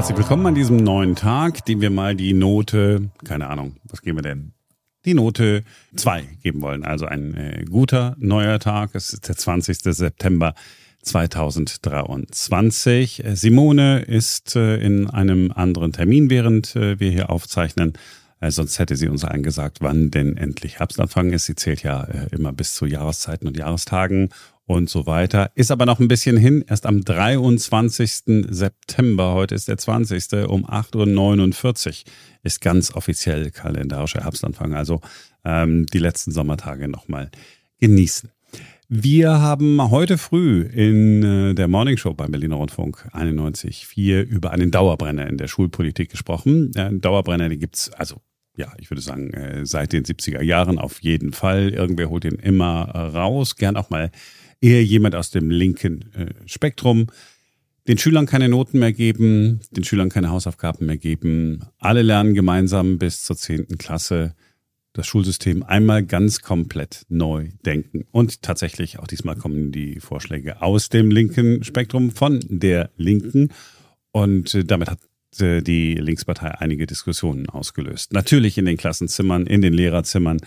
Herzlich willkommen an diesem neuen Tag, dem wir mal die Note, keine Ahnung, was geben wir denn? Die Note 2 geben wollen. Also ein äh, guter neuer Tag. Es ist der 20. September 2023. Simone ist äh, in einem anderen Termin, während äh, wir hier aufzeichnen. Äh, sonst hätte sie uns angesagt, wann denn endlich Herbstanfang ist. Sie zählt ja äh, immer bis zu Jahreszeiten und Jahrestagen und so weiter. Ist aber noch ein bisschen hin. Erst am 23. September, heute ist der 20. um 8.49 Uhr ist ganz offiziell kalendarischer Herbstanfang. Also ähm, die letzten Sommertage nochmal genießen. Wir haben heute früh in äh, der Morning Show beim Berliner Rundfunk 91.4 über einen Dauerbrenner in der Schulpolitik gesprochen. Ein Dauerbrenner, den gibt's also ja, ich würde sagen, äh, seit den 70er Jahren auf jeden Fall. Irgendwer holt ihn immer raus, gern auch mal eher jemand aus dem linken äh, Spektrum. Den Schülern keine Noten mehr geben, den Schülern keine Hausaufgaben mehr geben. Alle lernen gemeinsam bis zur 10. Klasse das Schulsystem einmal ganz komplett neu denken. Und tatsächlich, auch diesmal kommen die Vorschläge aus dem linken Spektrum von der Linken. Und äh, damit hat äh, die Linkspartei einige Diskussionen ausgelöst. Natürlich in den Klassenzimmern, in den Lehrerzimmern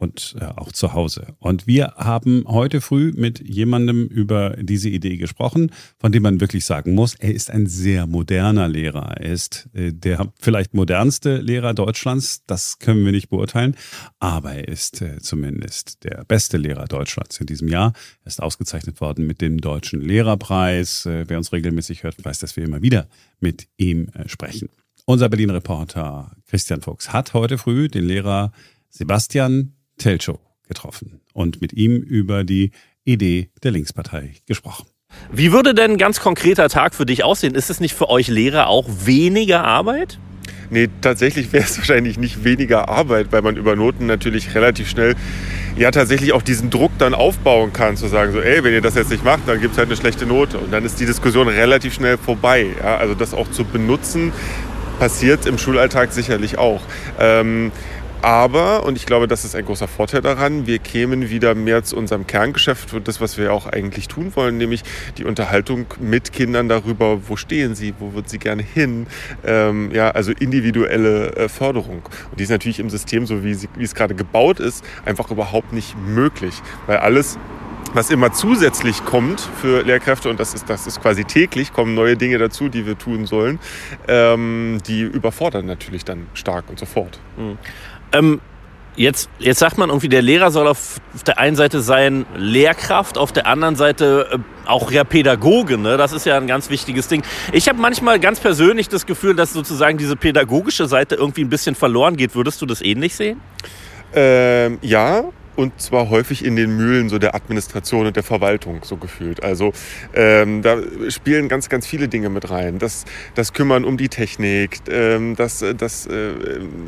und äh, auch zu Hause. Und wir haben heute früh mit jemandem über diese Idee gesprochen, von dem man wirklich sagen muss, er ist ein sehr moderner Lehrer. Er ist äh, der vielleicht modernste Lehrer Deutschlands, das können wir nicht beurteilen, aber er ist äh, zumindest der beste Lehrer Deutschlands in diesem Jahr. Er ist ausgezeichnet worden mit dem Deutschen Lehrerpreis. Äh, wer uns regelmäßig hört, weiß, dass wir immer wieder mit ihm äh, sprechen. Unser Berlin-Reporter Christian Fuchs hat heute früh den Lehrer Sebastian Telcho getroffen und mit ihm über die Idee der Linkspartei gesprochen. Wie würde denn ein ganz konkreter Tag für dich aussehen? Ist es nicht für euch Lehrer auch weniger Arbeit? Nee, tatsächlich wäre es wahrscheinlich nicht weniger Arbeit, weil man über Noten natürlich relativ schnell ja tatsächlich auch diesen Druck dann aufbauen kann, zu sagen, so, ey, wenn ihr das jetzt nicht macht, dann gibt es halt eine schlechte Note. Und dann ist die Diskussion relativ schnell vorbei. Ja? Also das auch zu benutzen, passiert im Schulalltag sicherlich auch. Ähm, aber, und ich glaube, das ist ein großer Vorteil daran, wir kämen wieder mehr zu unserem Kerngeschäft und das, was wir auch eigentlich tun wollen, nämlich die Unterhaltung mit Kindern darüber, wo stehen sie, wo würden sie gerne hin. Ähm, ja, also individuelle äh, Förderung. Und die ist natürlich im System, so wie, sie, wie es gerade gebaut ist, einfach überhaupt nicht möglich, weil alles was immer zusätzlich kommt für Lehrkräfte, und das ist, das ist quasi täglich, kommen neue Dinge dazu, die wir tun sollen, ähm, die überfordern natürlich dann stark und sofort. Mhm. Ähm, jetzt, jetzt sagt man irgendwie, der Lehrer soll auf, auf der einen Seite sein Lehrkraft, auf der anderen Seite äh, auch ja Pädagoge. Ne? Das ist ja ein ganz wichtiges Ding. Ich habe manchmal ganz persönlich das Gefühl, dass sozusagen diese pädagogische Seite irgendwie ein bisschen verloren geht. Würdest du das ähnlich sehen? Ähm, ja, und zwar häufig in den Mühlen so der Administration und der Verwaltung so gefühlt. Also ähm, da spielen ganz, ganz viele Dinge mit rein. Das, das Kümmern um die Technik, ähm, das, das äh,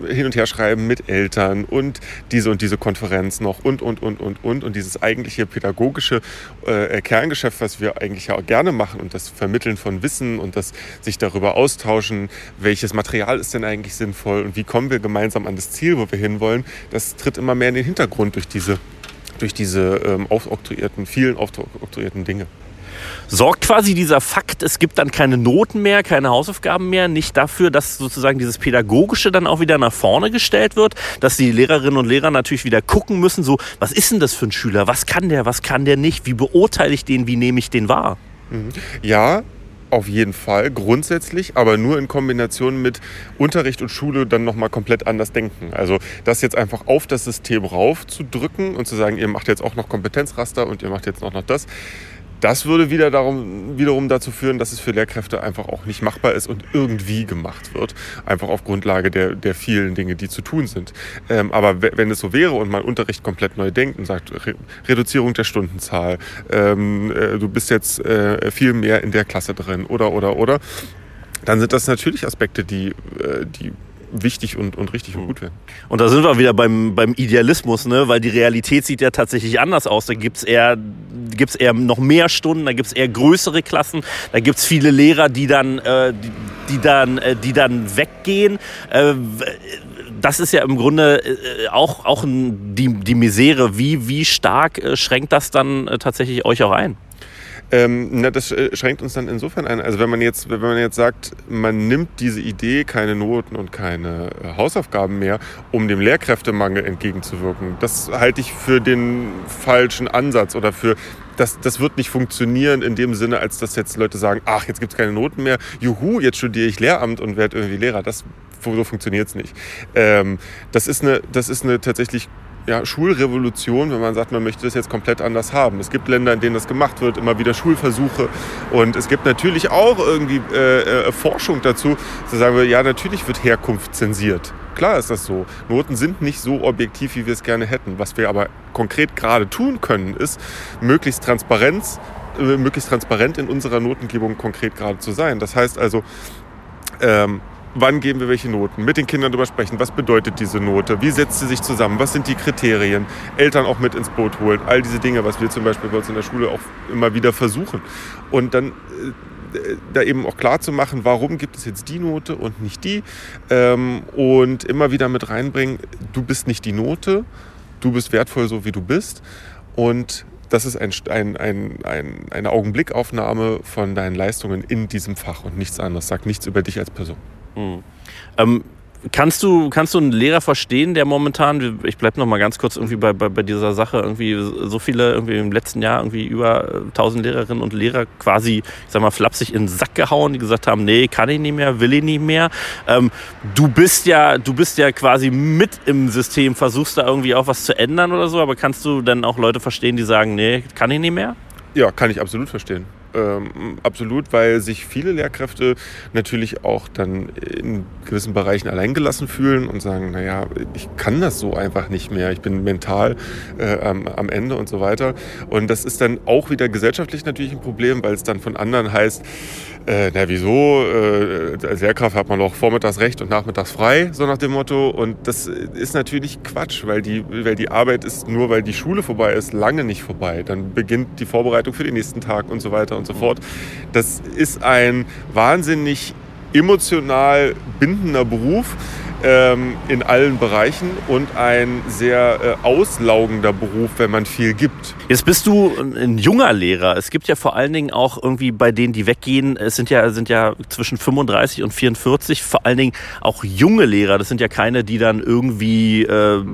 Hin- und Herschreiben mit Eltern und diese und diese Konferenz noch und, und, und, und, und. Und dieses eigentliche pädagogische äh, Kerngeschäft, was wir eigentlich ja auch gerne machen und das Vermitteln von Wissen und das sich darüber austauschen, welches Material ist denn eigentlich sinnvoll und wie kommen wir gemeinsam an das Ziel, wo wir hinwollen, das tritt immer mehr in den Hintergrund durch die diese, durch diese ähm, aufoktroyierten, vielen aufoktroyierten Dinge. Sorgt quasi dieser Fakt, es gibt dann keine Noten mehr, keine Hausaufgaben mehr, nicht dafür, dass sozusagen dieses Pädagogische dann auch wieder nach vorne gestellt wird, dass die Lehrerinnen und Lehrer natürlich wieder gucken müssen, so, was ist denn das für ein Schüler, was kann der, was kann der nicht, wie beurteile ich den, wie nehme ich den wahr? Mhm. Ja, auf jeden Fall, grundsätzlich, aber nur in Kombination mit Unterricht und Schule dann nochmal komplett anders denken. Also das jetzt einfach auf das System rauf zu drücken und zu sagen, ihr macht jetzt auch noch Kompetenzraster und ihr macht jetzt auch noch das, das würde wieder darum, wiederum dazu führen, dass es für Lehrkräfte einfach auch nicht machbar ist und irgendwie gemacht wird. Einfach auf Grundlage der, der vielen Dinge, die zu tun sind. Ähm, aber wenn es so wäre und man Unterricht komplett neu denkt und sagt, Re Reduzierung der Stundenzahl, ähm, äh, du bist jetzt äh, viel mehr in der Klasse drin oder, oder, oder, dann sind das natürlich Aspekte, die, äh, die wichtig und, und richtig und gut wäre. Und da sind wir wieder beim, beim Idealismus, ne? weil die Realität sieht ja tatsächlich anders aus. Da gibt es eher, gibt's eher noch mehr Stunden, da gibt es eher größere Klassen, da gibt es viele Lehrer, die dann, äh, die, die, dann, äh, die dann weggehen. Äh, das ist ja im Grunde äh, auch, auch die, die Misere. Wie, wie stark äh, schränkt das dann äh, tatsächlich euch auch ein? Ähm, na, das äh, schränkt uns dann insofern ein. Also wenn man jetzt, wenn man jetzt sagt, man nimmt diese Idee, keine Noten und keine äh, Hausaufgaben mehr, um dem Lehrkräftemangel entgegenzuwirken, das halte ich für den falschen Ansatz oder für das, das wird nicht funktionieren in dem Sinne, als dass jetzt Leute sagen, ach, jetzt gibt es keine Noten mehr, juhu, jetzt studiere ich Lehramt und werde irgendwie Lehrer. Das, so funktioniert es nicht. Ähm, das, ist eine, das ist eine tatsächlich ja, Schulrevolution, wenn man sagt, man möchte das jetzt komplett anders haben. Es gibt Länder, in denen das gemacht wird, immer wieder Schulversuche. Und es gibt natürlich auch irgendwie äh, äh, Forschung dazu, zu sagen, ja, natürlich wird Herkunft zensiert. Klar ist das so. Noten sind nicht so objektiv, wie wir es gerne hätten. Was wir aber konkret gerade tun können, ist, möglichst Transparenz, äh, möglichst transparent in unserer Notengebung konkret gerade zu sein. Das heißt also, ähm, wann geben wir welche Noten, mit den Kindern darüber sprechen, was bedeutet diese Note, wie setzt sie sich zusammen, was sind die Kriterien, Eltern auch mit ins Boot holen, all diese Dinge, was wir zum Beispiel bei uns in der Schule auch immer wieder versuchen. Und dann äh, da eben auch klar zu machen, warum gibt es jetzt die Note und nicht die? Ähm, und immer wieder mit reinbringen, du bist nicht die Note, du bist wertvoll so wie du bist. Und das ist ein, ein, ein, ein, eine Augenblickaufnahme von deinen Leistungen in diesem Fach und nichts anderes. Sagt nichts über dich als Person. Mhm. Ähm, kannst du, kannst du einen Lehrer verstehen, der momentan, ich bleibe noch mal ganz kurz irgendwie bei, bei, bei dieser Sache, irgendwie so viele, irgendwie im letzten Jahr irgendwie über 1000 Lehrerinnen und Lehrer quasi, ich sag mal, flapsig in den Sack gehauen, die gesagt haben, nee, kann ich nicht mehr, will ich nicht mehr. Ähm, du bist ja, du bist ja quasi mit im System, versuchst da irgendwie auch was zu ändern oder so, aber kannst du dann auch Leute verstehen, die sagen, nee, kann ich nicht mehr? Ja, kann ich absolut verstehen. Ähm, absolut, weil sich viele Lehrkräfte natürlich auch dann in gewissen Bereichen alleingelassen fühlen und sagen, naja, ich kann das so einfach nicht mehr, ich bin mental äh, am, am, Ende und so weiter. Und das ist dann auch wieder gesellschaftlich natürlich ein Problem, weil es dann von anderen heißt, äh, na wieso, äh, als Lehrkraft hat man doch vormittags recht und nachmittags frei, so nach dem Motto. Und das ist natürlich Quatsch, weil die, weil die Arbeit ist nur, weil die Schule vorbei ist, lange nicht vorbei. Dann beginnt die Vorbereitung für den nächsten Tag und so weiter und so fort. Das ist ein wahnsinnig emotional bindender Beruf ähm, in allen Bereichen und ein sehr äh, auslaugender Beruf, wenn man viel gibt. Jetzt bist du ein junger Lehrer. Es gibt ja vor allen Dingen auch irgendwie bei denen, die weggehen, es sind ja, sind ja zwischen 35 und 44 vor allen Dingen auch junge Lehrer. Das sind ja keine, die dann irgendwie äh,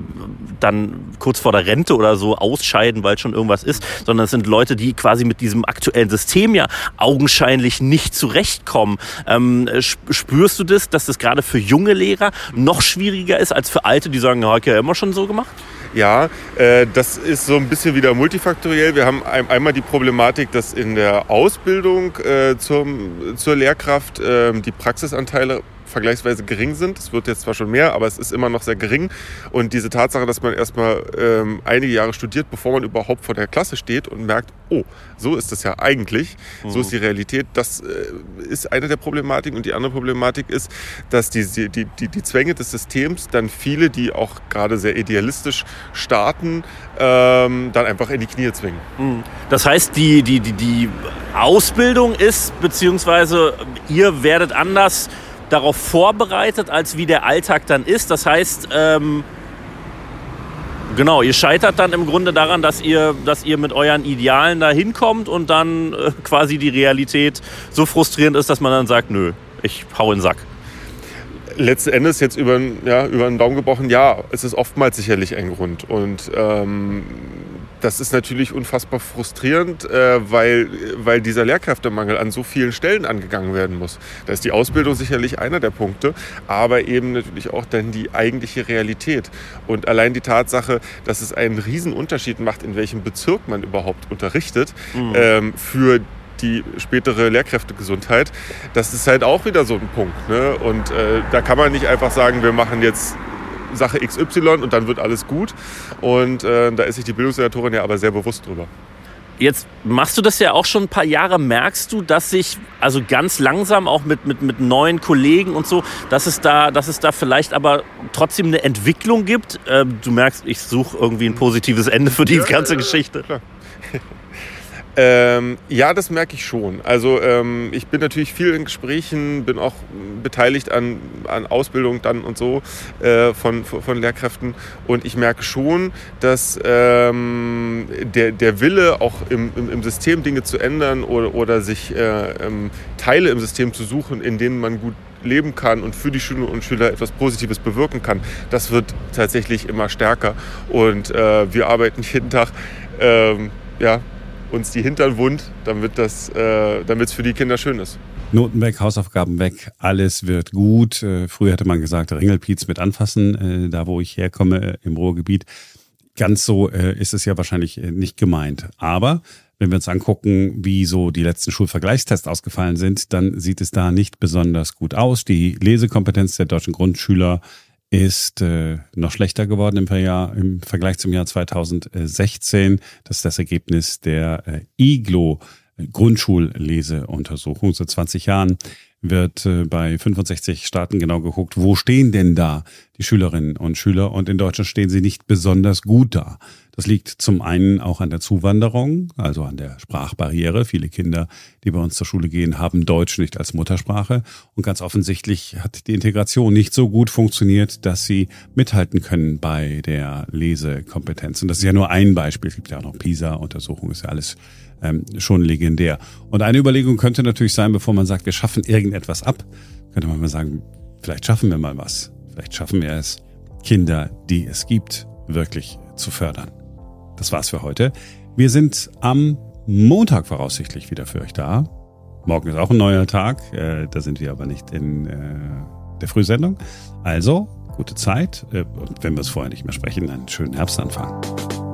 dann kurz vor der Rente oder so ausscheiden, weil schon irgendwas ist, sondern es sind Leute, die quasi mit diesem aktuellen System ja augenscheinlich nicht zurechtkommen. Ähm, spürst du das, dass das gerade für junge Lehrer noch schwieriger ist als für Alte, die sagen, ja, ich ja immer schon so gemacht? Ja, äh, das ist so ein bisschen wieder multifaktoriell. Wir haben ein, einmal die Problematik, dass in der Ausbildung äh, zum, zur Lehrkraft äh, die Praxisanteile vergleichsweise gering sind. Es wird jetzt zwar schon mehr, aber es ist immer noch sehr gering. Und diese Tatsache, dass man erstmal ähm, einige Jahre studiert, bevor man überhaupt vor der Klasse steht und merkt, oh, so ist es ja eigentlich, mhm. so ist die Realität, das äh, ist eine der Problematiken. Und die andere Problematik ist, dass die, die, die, die Zwänge des Systems dann viele, die auch gerade sehr idealistisch starten, ähm, dann einfach in die Knie zwingen. Mhm. Das heißt, die, die, die, die Ausbildung ist, beziehungsweise ihr werdet anders darauf vorbereitet, als wie der Alltag dann ist. Das heißt, ähm, genau, ihr scheitert dann im Grunde daran, dass ihr, dass ihr mit euren Idealen da hinkommt und dann äh, quasi die Realität so frustrierend ist, dass man dann sagt, nö, ich hau in den Sack letzten Endes jetzt über, ja, über den Daumen gebrochen, ja, es ist oftmals sicherlich ein Grund. Und ähm, das ist natürlich unfassbar frustrierend, äh, weil, weil dieser Lehrkräftemangel an so vielen Stellen angegangen werden muss. Da ist die Ausbildung sicherlich einer der Punkte, aber eben natürlich auch dann die eigentliche Realität. Und allein die Tatsache, dass es einen riesen Unterschied macht, in welchem Bezirk man überhaupt unterrichtet, mhm. ähm, für die spätere Lehrkräftegesundheit, das ist halt auch wieder so ein Punkt. Ne? Und äh, da kann man nicht einfach sagen, wir machen jetzt Sache XY und dann wird alles gut. Und äh, da ist sich die Bildungssenatorin ja aber sehr bewusst drüber. Jetzt machst du das ja auch schon ein paar Jahre. Merkst du, dass sich also ganz langsam auch mit, mit, mit neuen Kollegen und so, dass es da, dass es da vielleicht aber trotzdem eine Entwicklung gibt? Ähm, du merkst, ich suche irgendwie ein positives Ende für die ja, ganze ja, Geschichte. Klar. Ähm, ja, das merke ich schon. Also ähm, ich bin natürlich viel in Gesprächen, bin auch beteiligt an, an Ausbildung dann und so äh, von, von Lehrkräften und ich merke schon, dass ähm, der, der Wille auch im, im, im, System Dinge zu ändern oder, oder sich äh, ähm, Teile im System zu suchen, in denen man gut leben kann und für die Schülerinnen und Schüler etwas Positives bewirken kann, das wird tatsächlich immer stärker. Und äh, wir arbeiten jeden Tag ähm, ja, uns die Hintern wund, damit es äh, für die Kinder schön ist. Noten weg, Hausaufgaben weg, alles wird gut. Äh, früher hätte man gesagt, Ringelpiez mit anfassen, äh, da wo ich herkomme äh, im Ruhrgebiet. Ganz so äh, ist es ja wahrscheinlich äh, nicht gemeint. Aber wenn wir uns angucken, wie so die letzten Schulvergleichstests ausgefallen sind, dann sieht es da nicht besonders gut aus. Die Lesekompetenz der deutschen Grundschüler ist äh, noch schlechter geworden im, Jahr, im Vergleich zum Jahr 2016. Das ist das Ergebnis der äh, IGLO Grundschulleseuntersuchung. Seit 20 Jahren wird äh, bei 65 Staaten genau geguckt, wo stehen denn da die Schülerinnen und Schüler? Und in Deutschland stehen sie nicht besonders gut da. Das liegt zum einen auch an der Zuwanderung, also an der Sprachbarriere. Viele Kinder, die bei uns zur Schule gehen, haben Deutsch nicht als Muttersprache. Und ganz offensichtlich hat die Integration nicht so gut funktioniert, dass sie mithalten können bei der Lesekompetenz. Und das ist ja nur ein Beispiel. Es gibt ja auch noch PISA-Untersuchungen, ist ja alles ähm, schon legendär. Und eine Überlegung könnte natürlich sein, bevor man sagt, wir schaffen irgendetwas ab, könnte man mal sagen, vielleicht schaffen wir mal was. Vielleicht schaffen wir es, Kinder, die es gibt, wirklich zu fördern. Das war's für heute. Wir sind am Montag voraussichtlich wieder für euch da. Morgen ist auch ein neuer Tag. Äh, da sind wir aber nicht in äh, der Frühsendung. Also, gute Zeit. Äh, und wenn wir es vorher nicht mehr sprechen, einen schönen Herbstanfang.